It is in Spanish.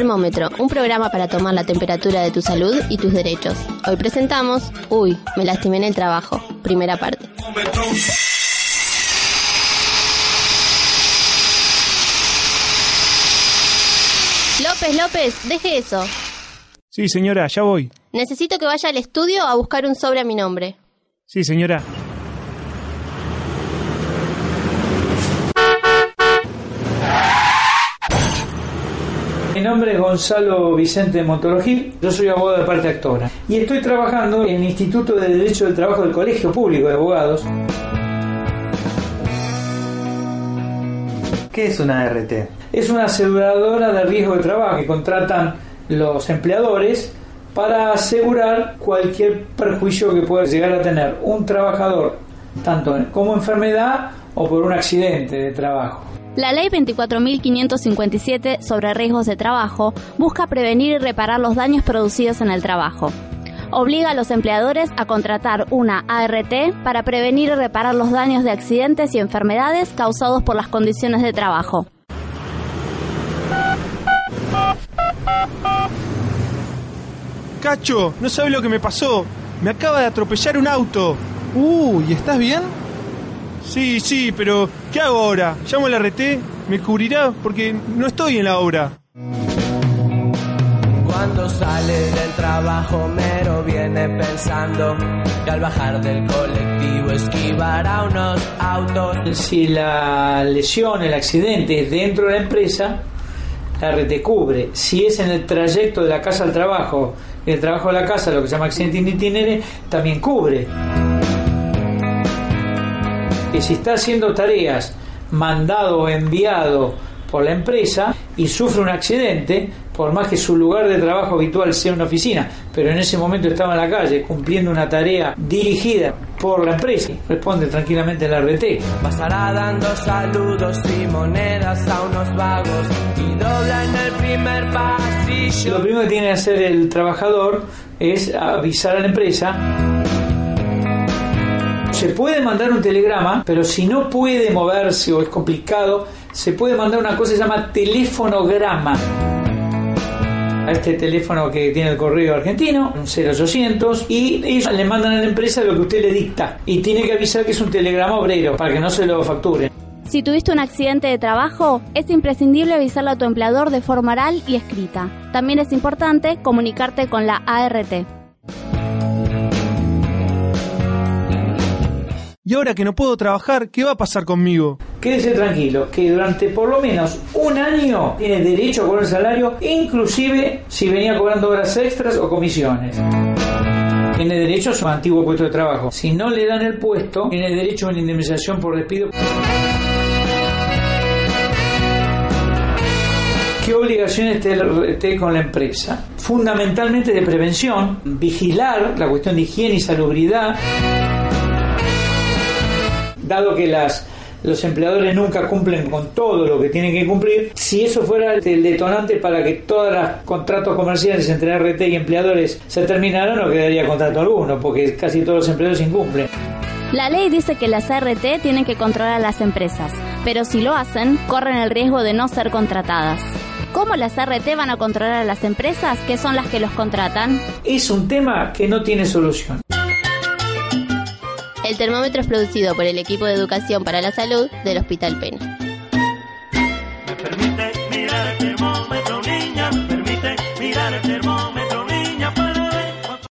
Termómetro, un programa para tomar la temperatura de tu salud y tus derechos. Hoy presentamos Uy, me lastimé en el trabajo, primera parte. López, López, deje eso. Sí, señora, ya voy. Necesito que vaya al estudio a buscar un sobre a mi nombre. Sí, señora. Nombre es Gonzalo Vicente Montologil, yo soy abogado de parte actora y estoy trabajando en el Instituto de Derecho del Trabajo del Colegio Público de Abogados. ¿Qué es una ART? Es una aseguradora de riesgo de trabajo que contratan los empleadores para asegurar cualquier perjuicio que pueda llegar a tener un trabajador, tanto como enfermedad o por un accidente de trabajo. La Ley 24.557 sobre riesgos de trabajo busca prevenir y reparar los daños producidos en el trabajo. Obliga a los empleadores a contratar una ART para prevenir y reparar los daños de accidentes y enfermedades causados por las condiciones de trabajo. Cacho, no sabes lo que me pasó. Me acaba de atropellar un auto. Uy, ¿estás bien? Sí, sí, pero ¿qué hago ahora? ¿Llamo al RT? ¿Me cubrirá? Porque no estoy en la obra. Cuando sale del trabajo mero viene pensando que al bajar del colectivo esquivará unos autos. Si la lesión, el accidente es dentro de la empresa, la RT cubre. Si es en el trayecto de la casa al trabajo, el trabajo a la casa, lo que se llama accidente in itinere, también cubre. Y si está haciendo tareas mandado o enviado por la empresa y sufre un accidente, por más que su lugar de trabajo habitual sea una oficina, pero en ese momento estaba en la calle cumpliendo una tarea dirigida por la empresa, responde tranquilamente la RT. Pasará dando saludos y monedas a unos vagos y dobla en el primer pasillo. Lo primero que tiene que hacer el trabajador es avisar a la empresa se puede mandar un telegrama, pero si no puede moverse o es complicado, se puede mandar una cosa que se llama telefonograma. A este teléfono que tiene el correo argentino, un 0800, y ellos le mandan a la empresa lo que usted le dicta. Y tiene que avisar que es un telegrama obrero para que no se lo facture. Si tuviste un accidente de trabajo, es imprescindible avisarle a tu empleador de forma oral y escrita. También es importante comunicarte con la ART. Y ahora que no puedo trabajar, ¿qué va a pasar conmigo? Quédese tranquilo, que durante por lo menos un año tiene derecho a cobrar salario, inclusive si venía cobrando horas extras o comisiones. Tiene derecho a su antiguo puesto de trabajo. Si no le dan el puesto, tiene derecho a una indemnización por despido. ¿Qué obligaciones tiene con la empresa? Fundamentalmente de prevención, vigilar la cuestión de higiene y salubridad dado que las los empleadores nunca cumplen con todo lo que tienen que cumplir, si eso fuera el detonante para que todos los contratos comerciales entre RT y empleadores se terminaran, no quedaría contrato alguno, porque casi todos los empleadores incumplen. La ley dice que las RT tienen que controlar a las empresas, pero si lo hacen, corren el riesgo de no ser contratadas. ¿Cómo las RT van a controlar a las empresas que son las que los contratan? Es un tema que no tiene solución. El termómetro es producido por el equipo de educación para la salud del Hospital Pena.